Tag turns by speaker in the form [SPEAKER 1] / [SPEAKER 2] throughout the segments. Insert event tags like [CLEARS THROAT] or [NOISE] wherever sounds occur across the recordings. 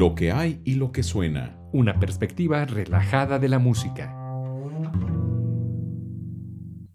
[SPEAKER 1] lo que hay y lo que suena.
[SPEAKER 2] Una perspectiva relajada de la música.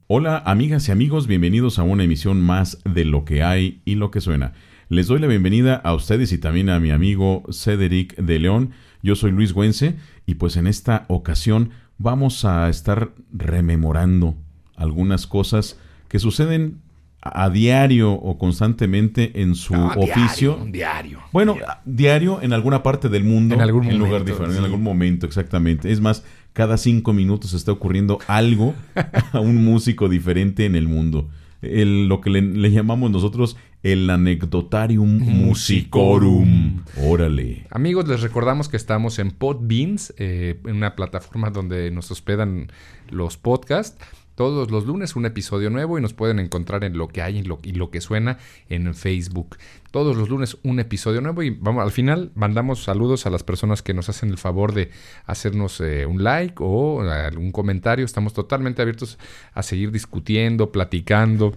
[SPEAKER 1] Hola amigas y amigos, bienvenidos a una emisión más de lo que hay y lo que suena. Les doy la bienvenida a ustedes y también a mi amigo Cedric de León. Yo soy Luis Güense y pues en esta ocasión vamos a estar rememorando algunas cosas que suceden a diario o constantemente en su oficio.
[SPEAKER 2] Diario, diario.
[SPEAKER 1] Bueno, diario. en alguna parte del mundo,
[SPEAKER 2] En algún
[SPEAKER 1] lugar
[SPEAKER 2] momento,
[SPEAKER 1] diferente,
[SPEAKER 2] sí.
[SPEAKER 1] en algún momento, exactamente. Es más, cada cinco minutos está ocurriendo algo [LAUGHS] a un músico diferente en el mundo. El- lo que le, le llamamos nosotros el anecdotarium musicorum. Órale.
[SPEAKER 2] Amigos, les recordamos que estamos en Podbeans, eh, en una plataforma donde nos hospedan los podcasts. Todos los lunes un episodio nuevo y nos pueden encontrar en lo que hay y lo, que suena en Facebook. Todos los lunes un episodio nuevo y vamos al final mandamos saludos a las personas que nos hacen el favor de hacernos eh, un like o algún comentario. Estamos totalmente abiertos a seguir discutiendo, platicando.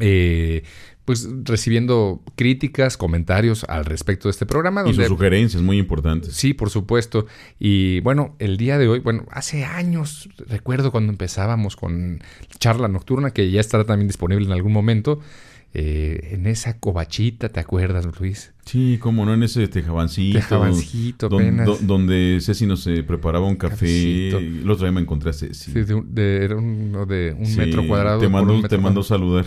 [SPEAKER 2] eh, pues recibiendo críticas, comentarios al respecto de este programa.
[SPEAKER 1] Y
[SPEAKER 2] donde-
[SPEAKER 1] sus sugerencias muy importantes.
[SPEAKER 2] Sí, por supuesto. Y bueno, el día de hoy, bueno, hace años, recuerdo cuando empezábamos con charla nocturna, que ya estará también disponible en algún momento, eh, en esa covachita, ¿te acuerdas, Luis?
[SPEAKER 1] Sí, como no en ese tejabancito.
[SPEAKER 2] Tejabancito
[SPEAKER 1] don-
[SPEAKER 2] apenas.
[SPEAKER 1] do- donde Ceci nos eh, preparaba un café. Y El otro día me encontré a Ceci.
[SPEAKER 2] Sí, de, de- era uno de un
[SPEAKER 1] Sí,
[SPEAKER 2] metro cuadrado.
[SPEAKER 1] Te
[SPEAKER 2] un
[SPEAKER 1] te
[SPEAKER 2] cuadrado.
[SPEAKER 1] saludar.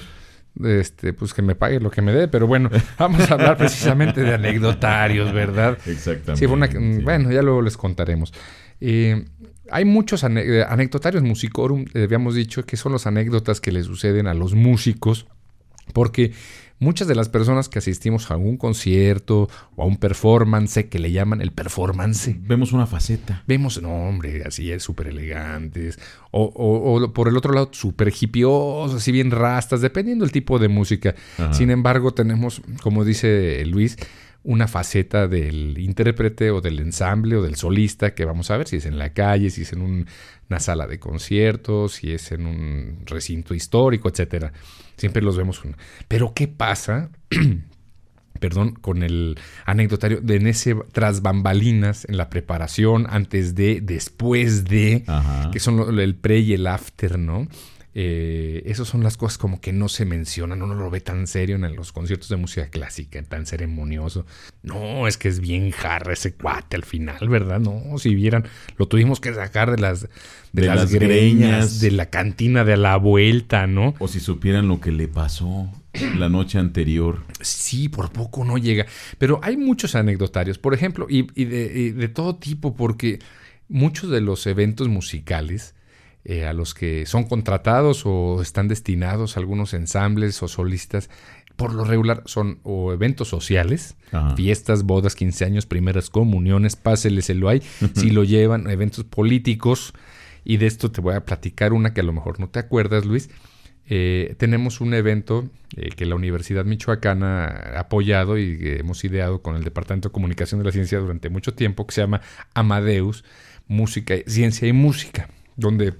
[SPEAKER 2] Este, pues que me pague lo que me dé, pero bueno, [LAUGHS] vamos a hablar precisamente de anecdotarios, ¿verdad?
[SPEAKER 1] Exactamente.
[SPEAKER 2] Sí, fue una-
[SPEAKER 1] sí.
[SPEAKER 2] Bueno, ya luego les contaremos. Eh, hay muchos ane- eh, anecdotarios musicorum, eh, habíamos dicho, que son las anécdotas que le suceden a los músicos, porque muchas de las personas que asistimos a algún concierto o a un performance, que le llaman el performance,
[SPEAKER 1] Vemos una faceta.
[SPEAKER 2] Vemos, no, hombre, así es, súper elegantes. O, o- o por el otro lado, súper hipiosos, así bien rastas, dependiendo del tipo de música.
[SPEAKER 1] Ajá.
[SPEAKER 2] Sin embargo, tenemos, como dice Luis, una faceta del intérprete o del ensamble o del solista que vamos a ver si es en la calle, si es en un- una sala de conciertos, si es en un recinto histórico, etcétera. Siempre los vemos. un- Pero ¿qué pasa? [CLEARS THROAT] perdón, con el anecdotario de en ese tras bambalinas en la preparación, antes de, después de,
[SPEAKER 1] Ajá.
[SPEAKER 2] que son el pre y el after, ¿no? Eh, esas son las cosas como que no se mencionan, uno lo ve tan serio en los conciertos de música clásica, tan ceremonioso. No, es que es bien jarra ese cuate al final, ¿verdad? No, si vieran, lo tuvimos que sacar de las, de
[SPEAKER 1] De
[SPEAKER 2] las,
[SPEAKER 1] las
[SPEAKER 2] greñas,
[SPEAKER 1] greñas.
[SPEAKER 2] de la cantina de la vuelta, ¿no?
[SPEAKER 1] O si supieran lo que le pasó la noche anterior.
[SPEAKER 2] Sí, por poco no llega. Pero hay muchos anecdotarios, por ejemplo, y, y de, y de todo tipo, porque muchos de los eventos musicales eh, a los que son contratados o están destinados algunos ensambles o solistas, por lo regular son o eventos sociales,
[SPEAKER 1] Ajá.
[SPEAKER 2] fiestas, bodas, 15 años, primeras comuniones, páseles el lo hay, [LAUGHS] si lo llevan, eventos políticos, y de esto te voy a platicar una que a lo mejor no te acuerdas, Luis. Eh, tenemos un evento eh, que la Universidad Michoacana ha apoyado y que hemos ideado con el Departamento de Comunicación de la Ciencia durante mucho tiempo, que se llama Amadeus, Música, Ciencia y Música, donde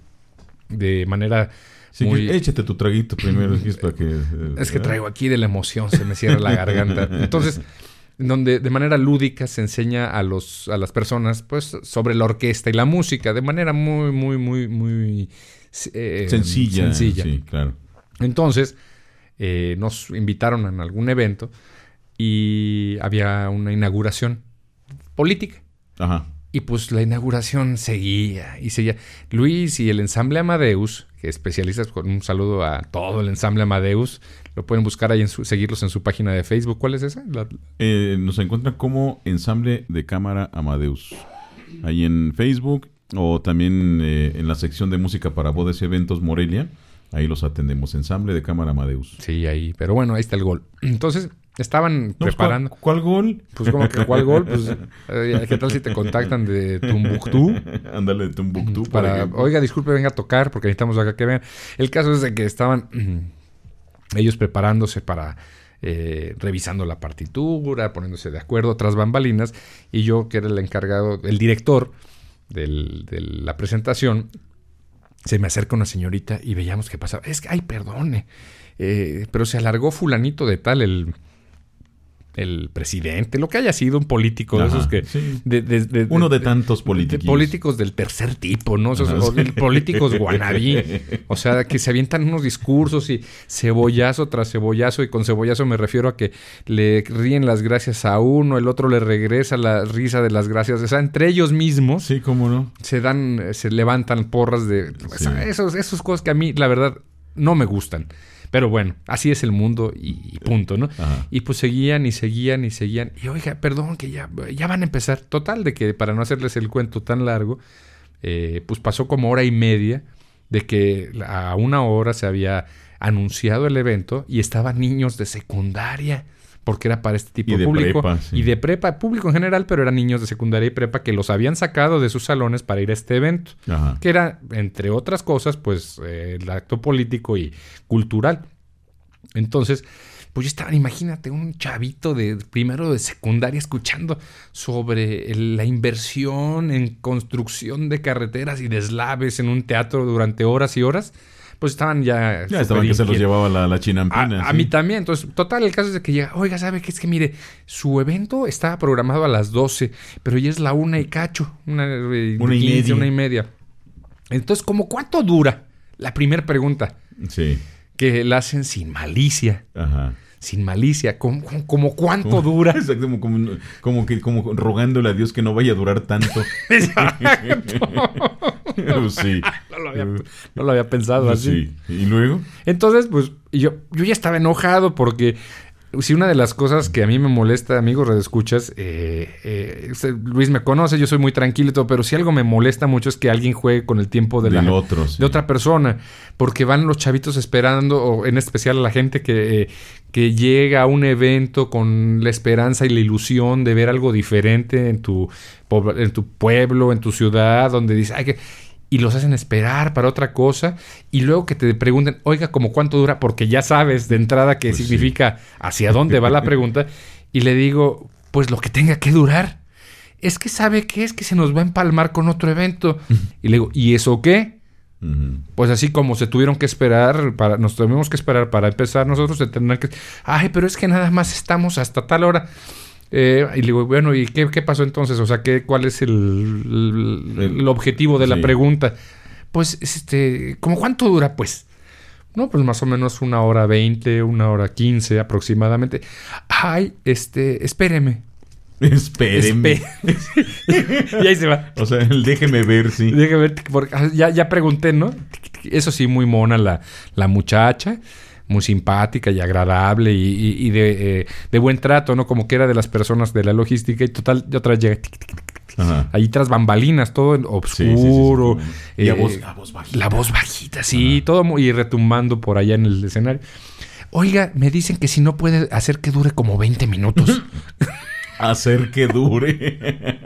[SPEAKER 2] de manera
[SPEAKER 1] Sí, que échate tu traguito primero, es para que... eh,
[SPEAKER 2] Es que traigo aquí de la emoción, se me cierra la garganta. Entonces, donde de manera lúdica se enseña a los a las personas pues sobre la orquesta y la música de manera muy muy muy muy eh,
[SPEAKER 1] Sencilla.
[SPEAKER 2] sencilla.
[SPEAKER 1] Sí, claro.
[SPEAKER 2] Entonces, eh, nos invitaron a algún evento y había una inauguración política.
[SPEAKER 1] Ajá.
[SPEAKER 2] Y pues la inauguración seguía y seguía. Luis y el ensamble Amadeus, que especialistas, con un saludo a todo el ensamble Amadeus, lo pueden buscar ahí, en su, seguirlos en su página de Facebook. ¿Cuál es esa? La-
[SPEAKER 1] Eh, nos encuentran como ensamble de cámara Amadeus. Ahí en Facebook o también eh, en la sección de música para bodas y eventos Morelia. Ahí los atendemos. Ensamble de cámara Amadeus.
[SPEAKER 2] sí, ahí. Pero bueno, ahí está el gol. [CLEARS THROAT] Entonces, estaban
[SPEAKER 1] No, pues,
[SPEAKER 2] preparando.
[SPEAKER 1] ¿cuál, cuál gol?
[SPEAKER 2] Pues como que cuál gol, pues [LAUGHS] eh, ¿qué tal si te contactan de Tumbuctú?
[SPEAKER 1] Ándale, Tumbuctú. por
[SPEAKER 2] para, oiga, disculpe, venga a tocar porque necesitamos acá que vean. El caso es de que estaban [CLEARS THROAT] ellos preparándose para eh, revisando la partitura, poniéndose de acuerdo tras bambalinas, y yo, que era el encargado, el director del- de la presentación, se me acerca una señorita y veíamos qué pasaba. Es que, ay, perdone, eh, pero se alargó fulanito de tal el, el presidente, lo que haya sido un político de esos que...
[SPEAKER 1] Uno de, tantos políticos.
[SPEAKER 2] políticos del tercer tipo, ¿no? Esos, políticos guanabí. O sea, [LAUGHS] que se avientan unos discursos y cebollazo tras cebollazo. Y con cebollazo me refiero a que le ríen las gracias a uno, el otro le regresa la risa de las gracias. O sea, entre ellos mismos...
[SPEAKER 1] Sí, cómo no.
[SPEAKER 2] Se dan, se levantan porras de... esos, esos cosas que a mí, la verdad, no me gustan. Pero bueno, así es el mundo y, punto, ¿no? Y pues seguían y seguían y seguían. Y oiga, perdón, que ya, ya van a empezar. Total, de que para no hacerles el cuento tan largo, eh, pues pasó como hora y media de que a una hora se había anunciado el evento y estaban niños de secundaria porque era para este tipo de público. Y de prepa, público en general, pero eran niños de secundaria y prepa que los habían sacado de sus salones para ir a este evento. Que era, entre otras cosas, pues eh, el acto político y cultural. Entonces, pues yo estaba, imagínate, un chavito de primero de secundaria escuchando sobre la inversión en construcción de carreteras y deslaves en un teatro durante horas y horas pues estaban ya...
[SPEAKER 1] Ya estaban que se los llevaba la, la chinampina.
[SPEAKER 2] A, mí también. Entonces, total, el caso es de que llega, oiga, ¿sabe qué? Es que mire, su evento estaba programado a las 12, pero ya es la una y cacho. Una,
[SPEAKER 1] eh, una y media.
[SPEAKER 2] Una y media. Entonces, ¿cómo cuánto dura? La primera pregunta.
[SPEAKER 1] Sí.
[SPEAKER 2] Que la hacen sin malicia.
[SPEAKER 1] Ajá
[SPEAKER 2] sin malicia. ¿Cómo, cómo cuánto dura? [LAUGHS]
[SPEAKER 1] Exacto, como, como, que, como rogándole a Dios que no vaya a durar tanto. [LAUGHS]
[SPEAKER 2] Exacto. [LAUGHS]
[SPEAKER 1] sí.
[SPEAKER 2] No lo, había, pensado así.
[SPEAKER 1] Sí. ¿Y luego?
[SPEAKER 2] Entonces, pues yo, yo ya estaba enojado porque si una de las cosas que a mí me molesta, amigos redescuchas, eh, eh, Luis me conoce, yo soy muy tranquilo y todo, pero si algo me molesta mucho es que alguien juegue con el tiempo de, la,
[SPEAKER 1] otro,
[SPEAKER 2] de otra persona, porque van los chavitos esperando, o en especial la gente que, eh, que llega a un evento con la esperanza y la ilusión de ver algo diferente en tu, en tu pueblo, en tu ciudad, donde dice, ay, que y los hacen esperar para otra cosa y luego que te pregunten, oiga, ¿cómo cuánto dura? Porque ya sabes de entrada qué pues significa hacia dónde va la [LAUGHS] pregunta y le digo, pues lo que tenga que durar. Es que sabe que es que se nos va a empalmar con otro evento. y le digo, ¿y eso qué? Pues así como se tuvieron que esperar, para, nos tuvimos que esperar para empezar, nosotros se tendrán que... Ay, pero es que nada más estamos hasta tal hora. Eh, y le digo, bueno, ¿y qué, pasó entonces? O sea, ¿qué, ¿cuál es el, el, objetivo de la pregunta? Pues, este, ¿cómo cuánto dura, pues? No, pues más o menos una hora veinte, una hora quince aproximadamente. Ay, este, espéreme.
[SPEAKER 1] Espéreme. [LAUGHS]
[SPEAKER 2] y ahí se va.
[SPEAKER 1] O sea, déjeme ver, sí.
[SPEAKER 2] Déjeme ver, porque ah, ya, ya pregunté, ¿no? Eso sí, muy mona la, la muchacha muy simpática y agradable y, eh, de, buen trato, ¿no? Como que era de las personas de la logística y total, y otra llega... Ahí tras bambalinas, todo oscuro.
[SPEAKER 1] y la, voz, bajita.
[SPEAKER 2] La voz bajita, sí, todo muy retumbando por allá en el escenario. Oiga, me dicen que si no puede hacer que dure como 20 minutos. [LAUGHS]
[SPEAKER 1] hacer que dure.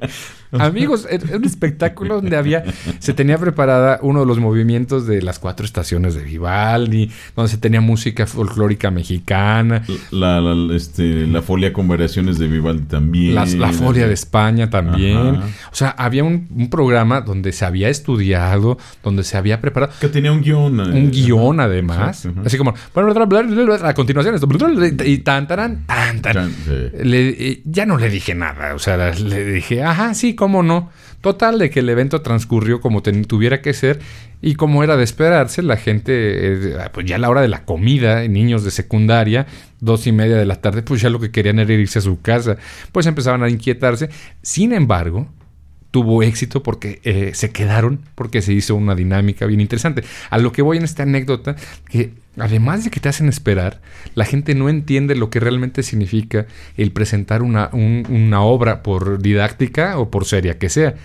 [SPEAKER 2] Amigos, era un espectáculo donde había, se tenía preparada uno de los movimientos de las cuatro estaciones de Vivaldi, donde se tenía música folclórica mexicana.
[SPEAKER 1] La, la, este, la folia con variaciones de Vivaldi también.
[SPEAKER 2] la folia de España también. O sea, había un, programa donde se había estudiado, donde se había preparado.
[SPEAKER 1] Que tenía un guion.
[SPEAKER 2] Eh, un guion además. Así como, bueno, a continuación esto. Y tan, tan, tan, tan. Eh, ya no le dije nada. O sea, le dije, ajá, sí, cómo no. Total, de que el evento transcurrió como tuviera que ser y como era de esperarse, la gente, eh, pues ya a la hora de la comida, niños de secundaria, dos y media de la tarde, pues ya lo que querían era irse a su casa, pues empezaban a inquietarse. Sin embargo, tuvo éxito porque eh, se quedaron, porque se hizo una dinámica bien interesante. A lo que voy en esta anécdota, que además de que te hacen esperar, la gente no entiende lo que realmente significa el presentar una, una obra por didáctica o por seria que sea.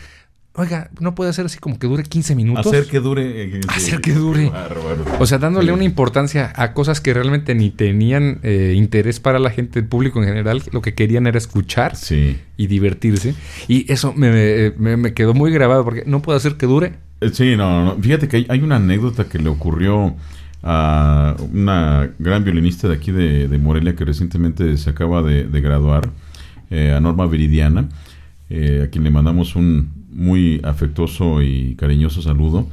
[SPEAKER 2] Oiga, no puede ser así como que dure 15 minutos.
[SPEAKER 1] Hacer que dure.
[SPEAKER 2] Eh, [LAUGHS] Hacer que dure. O sea, dándole una importancia a cosas que realmente ni tenían eh, interés para la gente, el público en general. Lo que querían era escuchar y divertirse. Y eso me, me, quedó muy grabado porque no puede hacer que dure.
[SPEAKER 1] Eh, sí, no, no. Fíjate que hay, una anécdota que le ocurrió a una gran violinista de aquí de, Morelia que recientemente se acaba de, graduar, a Norma Viridiana, a quien le mandamos un muy afectuoso y cariñoso saludo,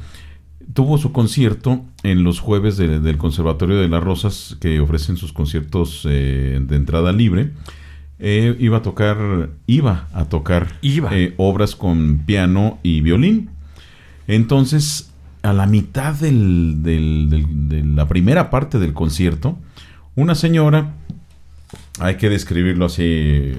[SPEAKER 1] tuvo su concierto en los jueves del Conservatorio de las Rosas, que ofrecen sus conciertos eh, de entrada libre. eh, iba a tocar, iba a tocar
[SPEAKER 2] Iba.
[SPEAKER 1] eh, obras con piano y violín. Entonces, a la mitad del- del- del- de la primera parte del concierto, una señora, hay que describirlo así,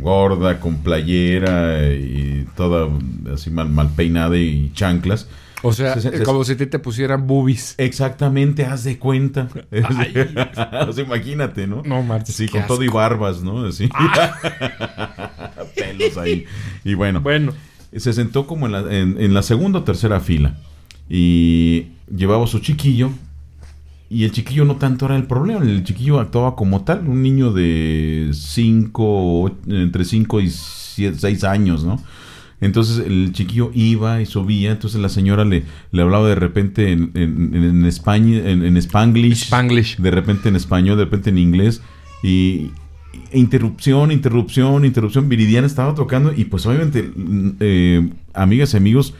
[SPEAKER 1] gorda, con playera y toda así mal, mal peinada y chanclas.
[SPEAKER 2] O sea,
[SPEAKER 1] Se- se-
[SPEAKER 2] como si a ti te pusieran boobies.
[SPEAKER 1] Exactamente, haz de cuenta. [LAUGHS]
[SPEAKER 2] Ay. [LAUGHS]
[SPEAKER 1] o sea, imagínate, ¿no?
[SPEAKER 2] No marches,
[SPEAKER 1] Sí, con todo y barbas, ¿no? Así. [LAUGHS] Pelos ahí. Y bueno,
[SPEAKER 2] Bueno,
[SPEAKER 1] se sentó como en la, en, en la segunda o tercera fila. Y llevaba a su chiquillo. Y el chiquillo no tanto era el problema. El chiquillo actuaba como tal. Un niño de 5, entre 5 y 6 años, ¿no? Entonces el chiquillo iba y subía. Entonces la señora le, le hablaba de repente en, en, en España, en, en Spanglish
[SPEAKER 2] Spanglish.
[SPEAKER 1] de repente en español, de repente en inglés, y interrupción, interrupción, interrupción, Viridiana estaba tocando, y pues obviamente, eh, amigas y amigos,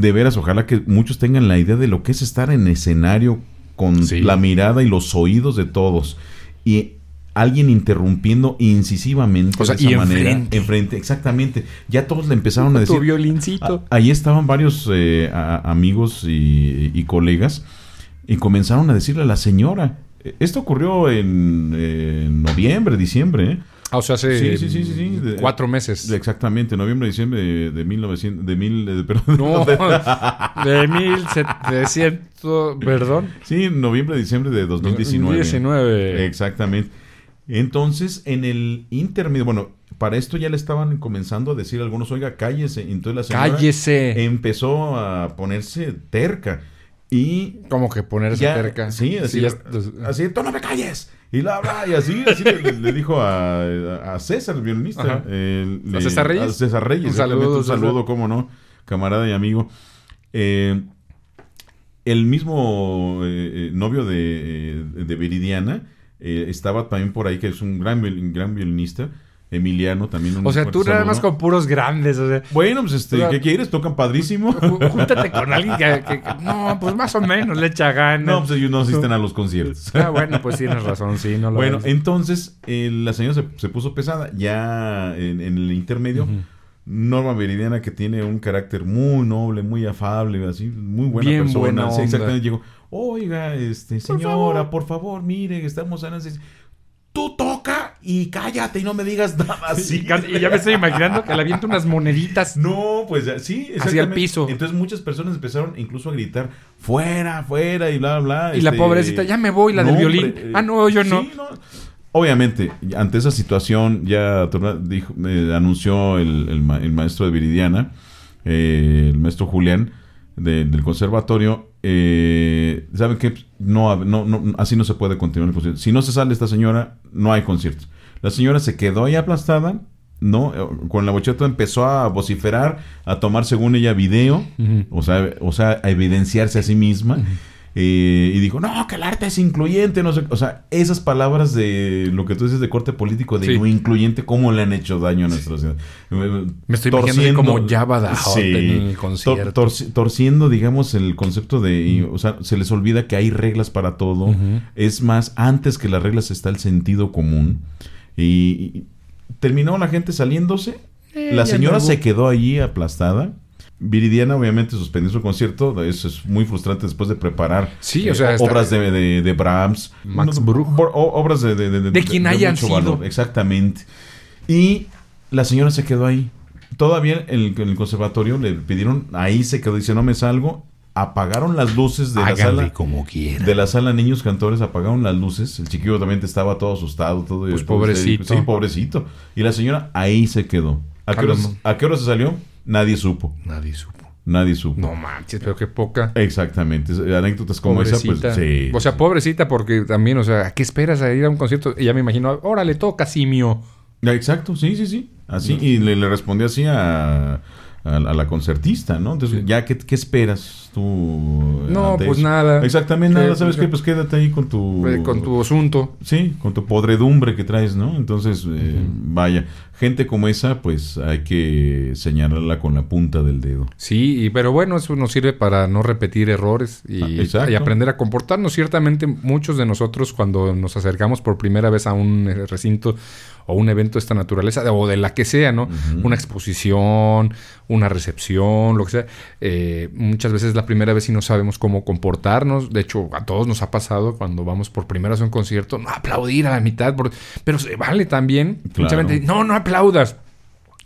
[SPEAKER 1] de veras, ojalá que muchos tengan la idea de lo que es estar en escenario con
[SPEAKER 2] Sí.
[SPEAKER 1] la mirada y los oídos de todos, y alguien interrumpiendo incisivamente
[SPEAKER 2] O sea,
[SPEAKER 1] de esa
[SPEAKER 2] y
[SPEAKER 1] manera,
[SPEAKER 2] enfrente.
[SPEAKER 1] enfrente, exactamente, ya todos le empezaron a
[SPEAKER 2] tu
[SPEAKER 1] decir,
[SPEAKER 2] violincito.
[SPEAKER 1] a- ahí estaban varios eh, a- amigos y, y colegas y comenzaron a decirle a la señora. eh, Esto ocurrió en, eh, noviembre, diciembre. ¿eh?
[SPEAKER 2] Ah, o sea, hace
[SPEAKER 1] Sí, sí, sí, sí, sí. De-
[SPEAKER 2] cuatro meses.
[SPEAKER 1] Exactamente, noviembre, diciembre de, de 1900, de mil, de- perdón,
[SPEAKER 2] No,
[SPEAKER 1] de- [LAUGHS]
[SPEAKER 2] de 1700, perdón.
[SPEAKER 1] sí, noviembre, diciembre de 2019.
[SPEAKER 2] 19.
[SPEAKER 1] Exactamente. Entonces, en el intermedio, bueno, para esto ya le estaban comenzando a decir algunos, oiga, cállese. Entonces la señora
[SPEAKER 2] Cállese.
[SPEAKER 1] empezó a ponerse terca. Y
[SPEAKER 2] Como que ponerse
[SPEAKER 1] ya,
[SPEAKER 2] cerca.
[SPEAKER 1] Sí, así,
[SPEAKER 2] ya-
[SPEAKER 1] así, tú no me calles. Y la bla, y así, así le, dijo a, a César, el violinista.
[SPEAKER 2] ¿A César Reyes?
[SPEAKER 1] a César Reyes,
[SPEAKER 2] Un saludo,
[SPEAKER 1] un saludo, cómo no, camarada y amigo. Eh, el mismo eh, eh, novio de, de Viridiana estaba también por ahí, que es un gran, gran violinista, Emiliano también. un
[SPEAKER 2] O sea, tú nada más con puros grandes. O sea,
[SPEAKER 1] Bueno, pues este, ¿qué quieres? Tocan padrísimo. [LAUGHS]
[SPEAKER 2] jú- júntate con alguien que, que- que- No, pues más o menos le echa ganas.
[SPEAKER 1] No, pues ellos no asisten a los conciertos.
[SPEAKER 2] Ah, bueno, pues tienes razón, sí, no lo
[SPEAKER 1] Bueno,
[SPEAKER 2] ves.
[SPEAKER 1] entonces eh, la señora se, se puso pesada. Ya en, en el intermedio. Norma Viridiana, que tiene un carácter muy noble, muy afable, así, muy buena
[SPEAKER 2] Bien
[SPEAKER 1] persona.
[SPEAKER 2] buena
[SPEAKER 1] Sí, exactamente. Llegó, oiga, este, señora,
[SPEAKER 2] favor.
[SPEAKER 1] por favor, mire, estamos así, Tú toca y cállate y no me digas nada así.
[SPEAKER 2] Y ya me [LAUGHS] estoy imaginando que le avienta unas moneditas.
[SPEAKER 1] No, pues sí,
[SPEAKER 2] Hacia el piso.
[SPEAKER 1] Entonces muchas personas empezaron incluso a gritar, fuera, fuera y bla, bla.
[SPEAKER 2] Y la
[SPEAKER 1] este,
[SPEAKER 2] pobrecita, ya me voy, la del violín.
[SPEAKER 1] hombre,
[SPEAKER 2] Ah, no, yo no.
[SPEAKER 1] sí, Obviamente, ante esa situación, ya dijo, eh, anunció el, el ma- el maestro de Viridiana, eh, el maestro Julián, de- del conservatorio, eh, ¿saben qué? No, no, no, así no se puede continuar el concierto. Si no se sale esta señora, no hay concierto. La señora se quedó ahí aplastada, ¿no? Eh, Con la bocheta empezó a vociferar, a tomar según ella video, o sea, o sea, a evidenciarse a sí misma. eh, y dijo, no, que el arte es incluyente, no sé. O sea, esas palabras de lo que tú dices de corte político, de
[SPEAKER 2] Sí.
[SPEAKER 1] no incluyente, ¿cómo le han hecho daño a nuestra sociedad? Eh,
[SPEAKER 2] Me estoy imaginando como Jabba the Hutt en el
[SPEAKER 1] tor-
[SPEAKER 2] concierto.
[SPEAKER 1] torci- torciendo, digamos, el concepto de... y, o sea, se les olvida que hay reglas para todo. Es más, antes que las reglas está el sentido común. Y, y terminó la gente saliéndose.
[SPEAKER 2] Eh,
[SPEAKER 1] la señora se quedó allí aplastada. Viridiana obviamente suspendió su concierto. Eso es muy frustrante después de preparar
[SPEAKER 2] Sí, o
[SPEAKER 1] eh,
[SPEAKER 2] sea,
[SPEAKER 1] obras de, de, de Brahms.
[SPEAKER 2] Max
[SPEAKER 1] No,
[SPEAKER 2] Bruch.
[SPEAKER 1] bo- o- obras de, de, de,
[SPEAKER 2] De quien hayan
[SPEAKER 1] mucho
[SPEAKER 2] sido.
[SPEAKER 1] Exactamente. Y la señora se quedó ahí. Todavía en el, en el conservatorio le pidieron, ahí se quedó, dice, no me salgo. Apagaron las luces de la sala.
[SPEAKER 2] como.
[SPEAKER 1] De la sala niños cantores apagaron las luces. El chiquillo también estaba todo asustado, todo
[SPEAKER 2] Pues pobrecito.
[SPEAKER 1] Sí, pobrecito. Y la señora ahí se quedó. ¿A qué,
[SPEAKER 2] A lo
[SPEAKER 1] hora,
[SPEAKER 2] mo-
[SPEAKER 1] ¿A qué hora se salió? Nadie supo.
[SPEAKER 2] Nadie supo.
[SPEAKER 1] Nadie supo.
[SPEAKER 2] No manches, pero qué poca.
[SPEAKER 1] Exactamente. Anécdotas como
[SPEAKER 2] pobrecita.
[SPEAKER 1] esa, pues sí.
[SPEAKER 2] O sea, pobrecita, porque también, o sea, ¿a qué esperas a ir a un concierto? Y ya me imagino, órale, toca simio.
[SPEAKER 1] Exacto, sí, sí, sí. Así, y le, le respondió así a, a, a la concertista, ¿no? Entonces,
[SPEAKER 2] Sí.
[SPEAKER 1] ya, ¿qué, qué esperas? Tú?
[SPEAKER 2] No, pues nada.
[SPEAKER 1] Exactamente nada. ¿Sabes
[SPEAKER 2] que-
[SPEAKER 1] qué? Pues quédate ahí con tu...
[SPEAKER 2] Eh, Con tu asunto.
[SPEAKER 1] Sí, con tu podredumbre que traes, ¿no? Entonces, eh, vaya, gente como esa, pues hay que señalarla con la punta del dedo.
[SPEAKER 2] Sí, y- pero bueno, eso nos sirve para no repetir errores y,
[SPEAKER 1] Ah,
[SPEAKER 2] y aprender a comportarnos. Ciertamente, muchos de nosotros cuando nos acercamos por primera vez a un eh, recinto o un evento de esta naturaleza, o de la que sea, ¿no? Una exposición, una recepción, lo que sea. eh, muchas veces es la primera vez y no sabemos cómo comportarnos. De hecho, a todos nos ha pasado cuando vamos por primera vez a un concierto, no aplaudir a la mitad, por- pero se vale también.
[SPEAKER 1] Claro.
[SPEAKER 2] Mucha gente, no, no aplaudas.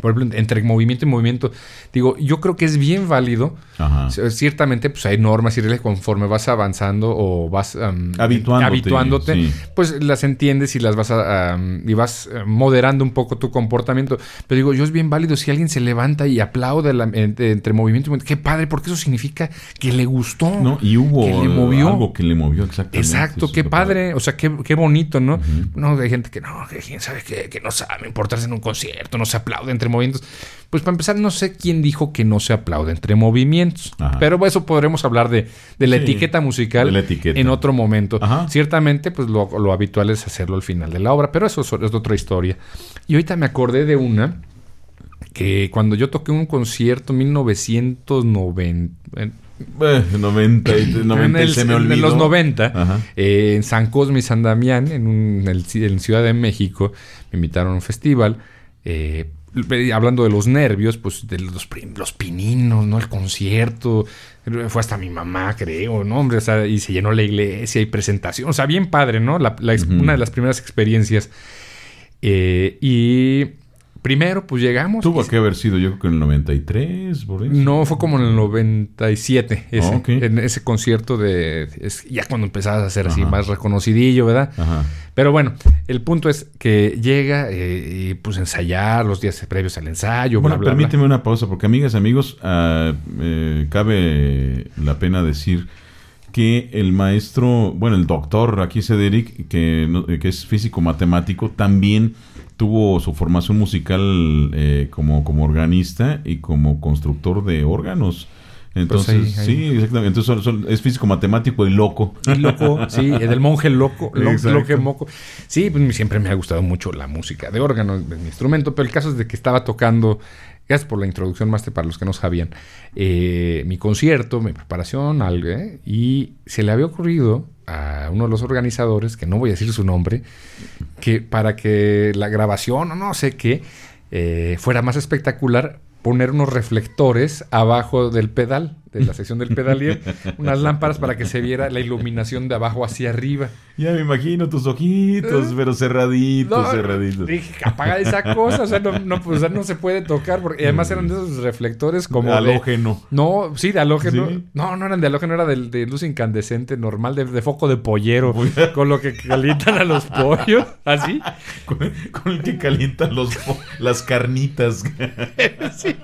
[SPEAKER 2] Por ejemplo, entre movimiento y movimiento. Digo, yo creo que es bien válido.
[SPEAKER 1] Ajá.
[SPEAKER 2] Ciertamente, pues hay normas y reglas conforme vas avanzando o vas am,
[SPEAKER 1] Habituándote,
[SPEAKER 2] habituándote,
[SPEAKER 1] sí.
[SPEAKER 2] pues las entiendes y las vas a, y vas eh, moderando un poco tu comportamiento. Pero digo, yo es bien válido si alguien se levanta y aplaude la- entre, entre movimiento y movimiento. Qué padre, porque eso significa que le gustó.
[SPEAKER 1] No, y hubo
[SPEAKER 2] que le movió.
[SPEAKER 1] algo que le movió exactamente.
[SPEAKER 2] Exacto,
[SPEAKER 1] Eso
[SPEAKER 2] qué padre, o sea, qué, qué bonito, ¿no? No, hay gente que no, que quién sabe que, que no sabe importarse en un concierto, no se aplaude entre movimientos. Pues para empezar, no sé quién dijo que no se aplaude entre movimientos.
[SPEAKER 1] Ajá.
[SPEAKER 2] Pero eso podremos hablar de, de la
[SPEAKER 1] Sí,
[SPEAKER 2] etiqueta musical
[SPEAKER 1] la etiqueta.
[SPEAKER 2] en otro momento.
[SPEAKER 1] Ajá.
[SPEAKER 2] Ciertamente, pues lo, lo habitual es hacerlo al final de la obra, pero eso es, es otra historia. Y ahorita me acordé de una que cuando yo toqué un concierto en 1990, en-
[SPEAKER 1] Eh, 90, y, 90
[SPEAKER 2] en, el-
[SPEAKER 1] se me
[SPEAKER 2] en los 90,
[SPEAKER 1] Ajá.
[SPEAKER 2] eh, en San Cosme y San Damián, en, un- en el en Ciudad de México, me invitaron a un festival. eh, hablando de los nervios, pues de los, los pininos, ¿no? El concierto. Fue hasta mi mamá, creo, ¿no? Hombre, o sea, y se llenó la iglesia y presentación. O sea, bien padre, ¿no? La- la. Una de las primeras experiencias. Eh, y primero, pues llegamos.
[SPEAKER 1] Tuvo
[SPEAKER 2] y-
[SPEAKER 1] que haber sido yo creo que en el 93, por eso.
[SPEAKER 2] no, fue como en el 97, ese,
[SPEAKER 1] ok.
[SPEAKER 2] en ese concierto de... es- ya cuando empezabas a ser así más reconocidillo, ¿verdad?
[SPEAKER 1] Ajá.
[SPEAKER 2] Pero bueno, el punto es que llega eh, y pues ensayar los días previos al ensayo,
[SPEAKER 1] Bueno,
[SPEAKER 2] bla, bla, bla.
[SPEAKER 1] permíteme una pausa, porque amigas, amigos, eh, cabe la pena decir que el maestro, bueno, el doctor aquí Cedric, que, que es físico matemático, también tuvo su formación musical eh, como, como organista y como constructor de órganos. Entonces,
[SPEAKER 2] Pues ahí- ahí.
[SPEAKER 1] sí, exactamente. Entonces son- son- es físico matemático y loco.
[SPEAKER 2] Y loco, [LAUGHS] sí, del monje loco, lo, loque moco. Sí, pues siempre me ha gustado mucho la música de órgano, mi instrumento, pero el caso es de que estaba tocando, gracias por la introducción, Master, para los que no sabían, eh, mi concierto, mi preparación, algo, ¿eh? y se le había ocurrido a uno de los organizadores, que no voy a decir su nombre, que para que la grabación o no sé qué eh, fuera más espectacular, poner unos reflectores abajo del pedal, de la sección del pedalier, unas lámparas para que se viera la iluminación de abajo hacia arriba.
[SPEAKER 1] Ya me imagino tus ojitos, pero cerraditos,
[SPEAKER 2] ¿Eh? No,
[SPEAKER 1] cerraditos.
[SPEAKER 2] Dije, apaga esa cosa, o sea, no, no, pues, o sea, no se puede tocar, porque y además eran de esos reflectores como de-
[SPEAKER 1] halógeno.
[SPEAKER 2] no, sí, de halógeno.
[SPEAKER 1] Sí.
[SPEAKER 2] No, no eran de halógeno, era de, de luz incandescente normal, de, de foco de pollero, [LAUGHS] con lo que calientan a los pollos, así.
[SPEAKER 1] Con, con el que calientan los, las carnitas. [LAUGHS]
[SPEAKER 2] Sí.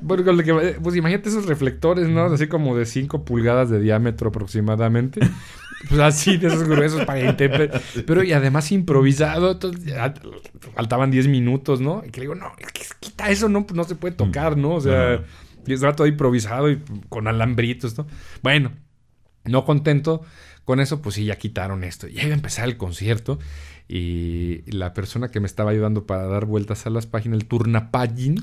[SPEAKER 2] Bueno, con lo que- pues imagínate esos reflectores, ¿no? Así como de 5 pulgadas de diámetro aproximadamente. [LAUGHS] Pues así, de esos gruesos para intemper- Pero y además improvisado. Entonces, faltaban 10 minutos, ¿no? Y que le digo, no, es que quita eso, no, no se puede tocar, ¿no? O sea, y estaba todo improvisado y con alambritos, ¿no? Bueno, no contento con eso, pues sí, ya quitaron esto. Ya iba a empezar el concierto. Y la persona que me estaba ayudando para dar vueltas a las páginas, el turnapagin,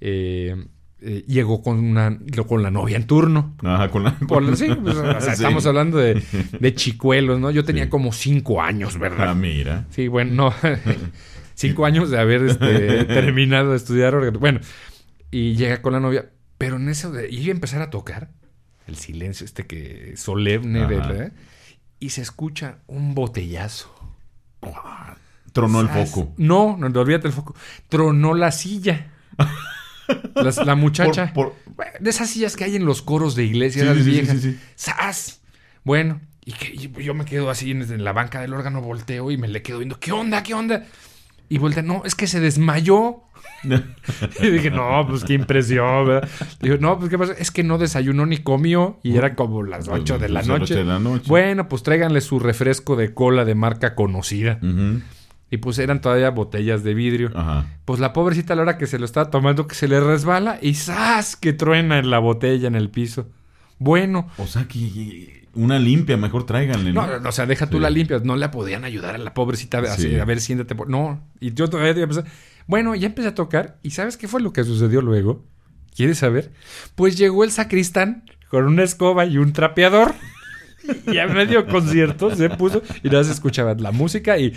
[SPEAKER 2] eh, eh, llegó con una con la novia en turno.
[SPEAKER 1] Ajá, con la... [LAUGHS]
[SPEAKER 2] Por sí, [LAUGHS] pues, o sea,
[SPEAKER 1] Sí.
[SPEAKER 2] estamos hablando de, de chicuelos, ¿no? Yo tenía
[SPEAKER 1] Sí.
[SPEAKER 2] como cinco años, ¿verdad?
[SPEAKER 1] Ah, mira.
[SPEAKER 2] Sí, bueno, no. [LAUGHS] cinco años de haber este, terminado de estudiar. Bueno, y llega con la novia, pero en eso de. Y iba a empezar a tocar el silencio, este que solemne, ¿eh? y se escucha un botellazo.
[SPEAKER 1] Tronó el foco.
[SPEAKER 2] No, no, olvídate el foco. Tronó la silla. Las- la muchacha.
[SPEAKER 1] Por-
[SPEAKER 2] De esas sillas que hay en los coros de iglesia,
[SPEAKER 1] Sí,
[SPEAKER 2] las
[SPEAKER 1] sí,
[SPEAKER 2] viejas.
[SPEAKER 1] sí.
[SPEAKER 2] ¡Zas! Bueno, y que y yo me quedo así en, en la banca del órgano, volteo y me le quedo viendo, ¿qué onda? ¿Qué onda? Y voltea, no, es que se desmayó. [LAUGHS] y dije, no, pues qué impresión, ¿verdad? Dijo, no, pues qué pasa, es que no desayunó ni comió y era como las 8 de la noche.
[SPEAKER 1] de la noche.
[SPEAKER 2] Bueno, pues tráiganle su refresco de cola de marca conocida.
[SPEAKER 1] Ujú.
[SPEAKER 2] Y pues eran todavía botellas de vidrio.
[SPEAKER 1] Ajá.
[SPEAKER 2] Pues la pobrecita a la hora que se lo estaba tomando, que se le resbala y ¡zas! que truena en la botella en el piso. Bueno.
[SPEAKER 1] O sea que una limpia, mejor tráiganle.
[SPEAKER 2] No, o sea, deja tú la limpia. No le podían ayudar a la pobrecita a, ver, siéntate. No, y yo todavía empecé. Bueno, ya empecé a tocar. ¿Y sabes qué fue lo que sucedió luego? ¿Quieres saber? Pues llegó el sacristán con una escoba y un trapeador. [LAUGHS] y a medio concierto se puso y nada se escuchaba la música y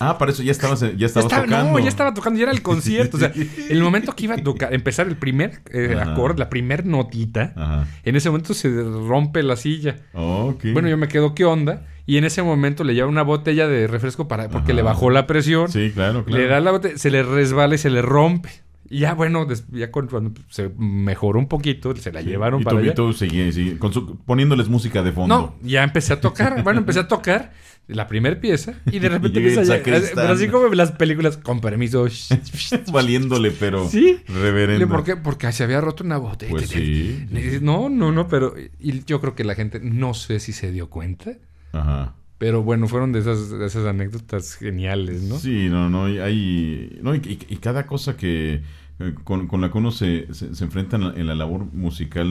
[SPEAKER 1] Ah, para eso ya estabas, ya estabas tocando.
[SPEAKER 2] No, ya estaba tocando, ya era el concierto. o sea, [LAUGHS] el momento que iba a tocar, empezar el primer eh, acorde, la primer notita, en ese momento se rompe la silla. Bueno, yo me quedo, ¿qué onda? Y en ese momento le lleva una botella de refresco para, porque le bajó la presión.
[SPEAKER 1] Sí, claro, claro.
[SPEAKER 2] Le da la botella, se le resbala y se le rompe. Y ya, bueno, ya cuando se mejoró un poquito, se la llevaron
[SPEAKER 1] y
[SPEAKER 2] para allá.
[SPEAKER 1] seguía, con su, poniéndoles música de fondo.
[SPEAKER 2] No, ya empecé a tocar. [LAUGHS] bueno, empecé a tocar la primera pieza y de repente empieza a Pero así como las películas, con permiso. [LAUGHS]
[SPEAKER 1] Valiéndole, pero
[SPEAKER 2] sí. reverendo. ¿Por qué? Porque se había roto una botella.
[SPEAKER 1] Pues sí.
[SPEAKER 2] No, no, no, pero y yo creo que la gente no sé si se dio cuenta. Ajá. Pero bueno, fueron de esas, esas anécdotas geniales, ¿no?
[SPEAKER 1] Sí, no, no, hay... No, y, y cada cosa que eh, con, la que uno se, se, enfrenta en la, labor musical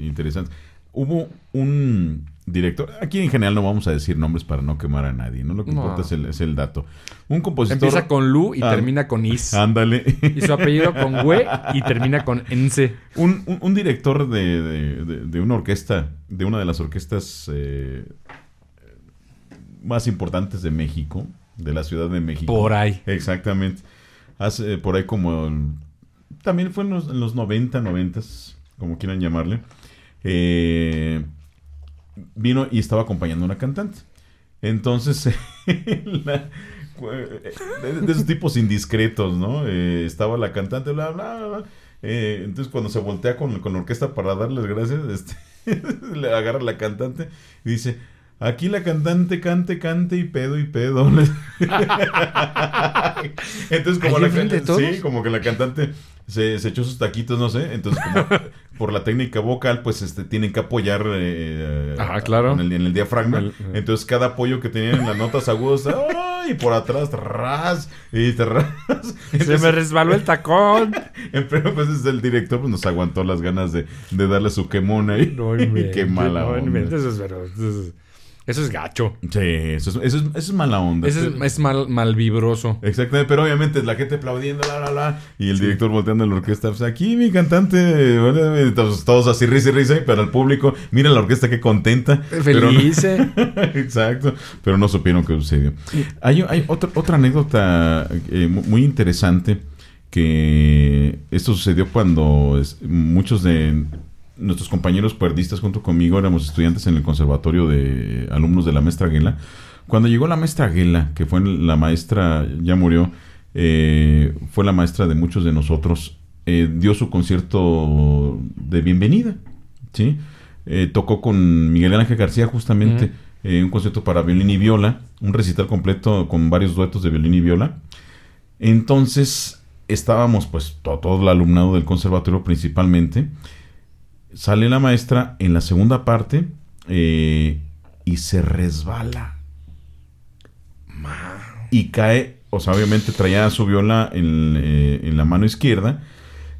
[SPEAKER 1] interesante. Hubo un director, aquí en general no vamos a decir nombres para no quemar a nadie, ¿no? Lo que importa es el, es el, dato. Un compositor...
[SPEAKER 2] Empieza con Lu y ah, termina con Is.
[SPEAKER 1] Ándale.
[SPEAKER 2] Y su apellido con We y termina con Ense.
[SPEAKER 1] Un, un, director de, de, una orquesta, de una de las orquestas eh, más importantes de México, de la Ciudad de México.
[SPEAKER 2] Por ahí.
[SPEAKER 1] Exactamente. Hace por ahí como también fue en los, en los 90, 90, como quieran llamarle. Eh, vino y estaba acompañando a una cantante. Entonces, [LAUGHS] de, esos tipos indiscretos, ¿no? Eh, estaba la cantante, bla, bla, bla. Eh, entonces, cuando se voltea con, con la orquesta para darles gracias, este, [LAUGHS] le agarra la cantante y dice: Aquí la cantante cante, cante y pedo y pedo. [LAUGHS] Entonces, como la cantante. Sí, como que la cantante se, echó sus taquitos, no sé. Entonces, como [LAUGHS] por la técnica vocal, pues este, tienen que apoyar
[SPEAKER 2] eh, claro.
[SPEAKER 1] en, el, diafragma. Eh. Entonces, cada apoyo que tenían en las notas agudas, y por atrás, ras, y te ras.
[SPEAKER 2] se me resbaló el tacón. [LAUGHS]
[SPEAKER 1] Pero pues el director pues, nos aguantó las ganas de, de darle su quemón ahí. No, Qué mala no, onda. Eso es,
[SPEAKER 2] eso es, eso es gacho.
[SPEAKER 1] Sí, eso es, eso es, mala onda.
[SPEAKER 2] Eso es, mal, mal vibroso.
[SPEAKER 1] Exactamente, pero obviamente la gente aplaudiendo, la, la, la, y el director volteando a la orquesta. Pues aquí mi cantante, todos, así risa y risa, pero el público, mira la orquesta qué contenta.
[SPEAKER 2] Feliz. [LAUGHS]
[SPEAKER 1] Exacto, pero no supieron qué sucedió. Hay, hay otra, otra anécdota eh, muy interesante que esto sucedió cuando muchos de nuestros compañeros puerdistas junto conmigo éramos estudiantes en el conservatorio de alumnos de la maestra Aguela. Cuando llegó la maestra Aguela, que fue la maestra, ya murió, eh, fue la maestra de muchos de nosotros, eh, dio su concierto de bienvenida, ¿sí? Eh, tocó con Miguel Ángel García justamente un concierto para violín y viola, un recital completo con varios duetos de violín y viola. Entonces estábamos pues todo, todo el alumnado del conservatorio principalmente sale la maestra en la segunda parte eh, y se resbala. Y cae, o sea, obviamente traía su viola eh, en, la mano izquierda.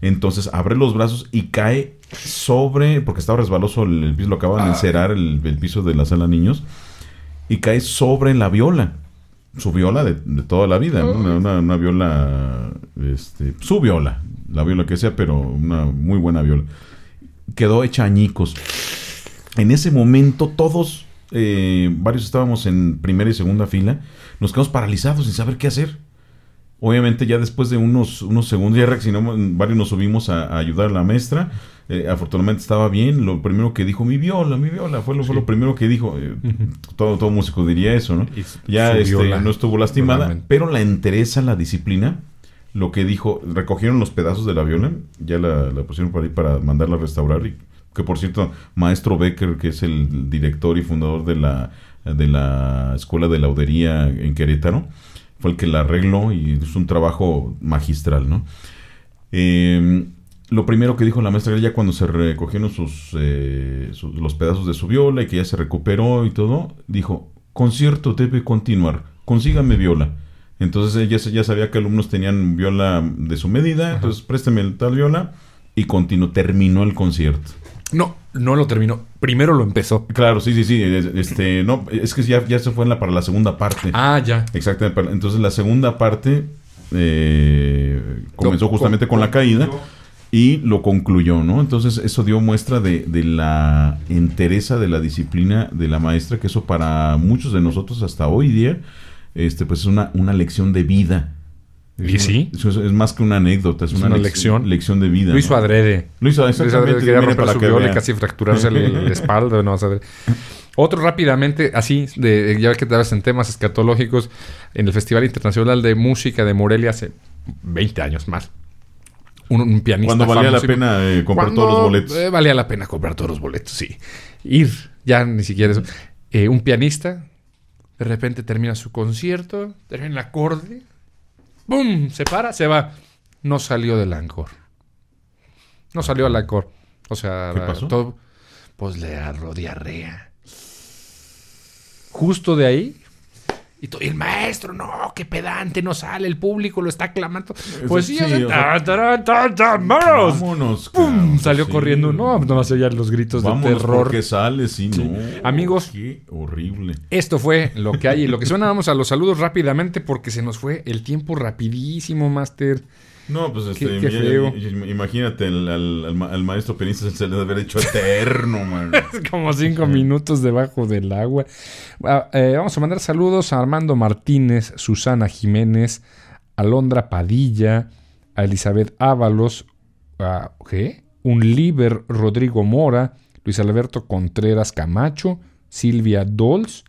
[SPEAKER 1] Entonces abre los brazos y cae sobre, porque estaba resbaloso el, piso, lo acaban de encerar el, piso de la sala niños, y cae sobre la viola. Su viola de, toda la vida, una, una, viola, este, su viola, la viola que sea, pero una muy buena viola quedó hecha añicos. En ese momento todos, eh, varios estábamos en primera y segunda fila, nos quedamos paralizados sin saber qué hacer. Obviamente ya después de unos, unos segundos ya reaccionamos, varios nos subimos a, ayudar a la maestra. Eh, afortunadamente estaba bien. Lo primero que dijo, mi viola, mi viola, fue lo, fue lo primero que dijo. Eh, todo, todo músico diría eso, ¿no? ya este, no estuvo lastimada, pero la entereza, la disciplina, lo que dijo, recogieron los pedazos de la viola, ya la, pusieron para ahí para mandarla a restaurar. Y, que por cierto, Maestro Becker, que es el director y fundador de la, de la Escuela de Laudería en Querétaro, fue el que la arregló y es un trabajo magistral, ¿no? Em, lo primero que dijo la maestra ya cuando se recogieron eh, sus, los pedazos de su viola y que ya se recuperó y todo, dijo, concierto debe continuar, consígame viola. Entonces ella ya sabía que alumnos tenían viola de su medida, entonces présteme tal viola y continuó, terminó el concierto.
[SPEAKER 2] No, no lo terminó. Primero lo empezó.
[SPEAKER 1] Claro, sí, sí, sí. es- Este, no, es que ya, ya se fue en la, para la segunda parte.
[SPEAKER 2] Ah, ya.
[SPEAKER 1] Exactamente. Entonces la segunda parte eh, comenzó justamente con la caída y lo concluyó, ¿no? Entonces eso dio muestra de, de la entereza de la disciplina de la maestra, que eso para muchos de nosotros hasta hoy día, este, pues es una, una lección de vida.
[SPEAKER 2] ¿Y sí?
[SPEAKER 1] Es, es más que una anécdota, es,
[SPEAKER 2] Es
[SPEAKER 1] una,
[SPEAKER 2] una
[SPEAKER 1] lec-
[SPEAKER 2] lección.
[SPEAKER 1] lección de vida.
[SPEAKER 2] Hizo
[SPEAKER 1] ¿no?
[SPEAKER 2] adrede. Luis Adrede quería romper su
[SPEAKER 1] que
[SPEAKER 2] viola y casi fracturarse la espalda. No. Otro rápidamente, así, de, ya que estabas en temas escatológicos, en el Festival Internacional de Música de Morelia hace 20 años más. Un, un pianista
[SPEAKER 1] Cuando valía la pena eh, comprar todos los boletos.
[SPEAKER 2] eh, valía la pena comprar todos los boletos, sí. Ir, ya ni siquiera eso. Eh, un pianista, de repente termina su concierto, termina el acorde, ¡pum! Se para, se va. No salió del encore. No salió al encore. O sea,
[SPEAKER 1] ¿Qué pasó?
[SPEAKER 2] todo- pues le agarró diarrea. Justo de ahí. Y, to- y el maestro, no, qué pedante, no sale, el público lo está clamando. Pues sí,
[SPEAKER 1] sí,
[SPEAKER 2] o sea,
[SPEAKER 1] o sea,
[SPEAKER 2] ta, ta, ta, ta, vámonos. Salió
[SPEAKER 1] sí.
[SPEAKER 2] corriendo. No, no se oían los gritos
[SPEAKER 1] Vámonos
[SPEAKER 2] de terror.
[SPEAKER 1] porque sale, sí, no.
[SPEAKER 2] Amigos.
[SPEAKER 1] Qué horrible.
[SPEAKER 2] Esto fue lo que hay y lo que suena. Vamos a los saludos rápidamente porque se nos fue el tiempo rapidísimo, Master.
[SPEAKER 1] No, pues este,
[SPEAKER 2] Qué- qué
[SPEAKER 1] imagínate al, al- al ma- al maestro pianista se le debe haber hecho eterno, man. [LAUGHS]
[SPEAKER 2] Como cinco minutos debajo del agua. Ah, eh, vamos a mandar saludos a Armando Martínez, Susana Jiménez, Alondra Padilla, a Elizabeth Ábalos, a ¿qué? Un Liber Rodrigo Mora, Luis Alberto Contreras Camacho, Silvia Dols,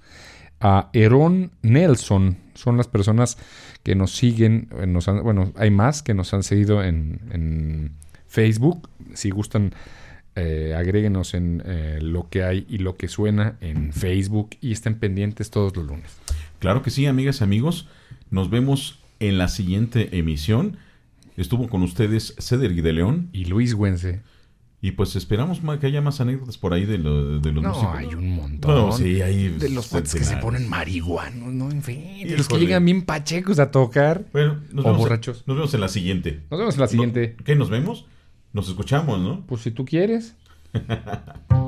[SPEAKER 2] a Herón Nelson. Son las personas que nos siguen, eh, nos han- bueno, hay más que nos han seguido en, en Facebook. Si gustan, eh, agréguenos en eh, lo que hay y lo que suena en Facebook y estén pendientes todos los lunes.
[SPEAKER 1] Claro que sí, amigas y amigos. Nos vemos en la siguiente emisión. Estuvo con ustedes Cedric de León.
[SPEAKER 2] Y Luis Güense.
[SPEAKER 1] Y pues esperamos que haya más anécdotas por ahí de, lo- de los
[SPEAKER 2] No,
[SPEAKER 1] músicos.
[SPEAKER 2] hay un montón.
[SPEAKER 1] No, sí, hay
[SPEAKER 2] De los cuates que se ponen marihuanos, ¿no? En fin. De los que llegan bien pachecos a tocar.
[SPEAKER 1] Bueno, nos
[SPEAKER 2] O
[SPEAKER 1] vemos,
[SPEAKER 2] borrachos.
[SPEAKER 1] nos vemos en la siguiente.
[SPEAKER 2] Nos vemos en la siguiente.
[SPEAKER 1] ¿Qué nos vemos? Nos escuchamos, ¿no?
[SPEAKER 2] Pues si tú quieres. [LAUGHS]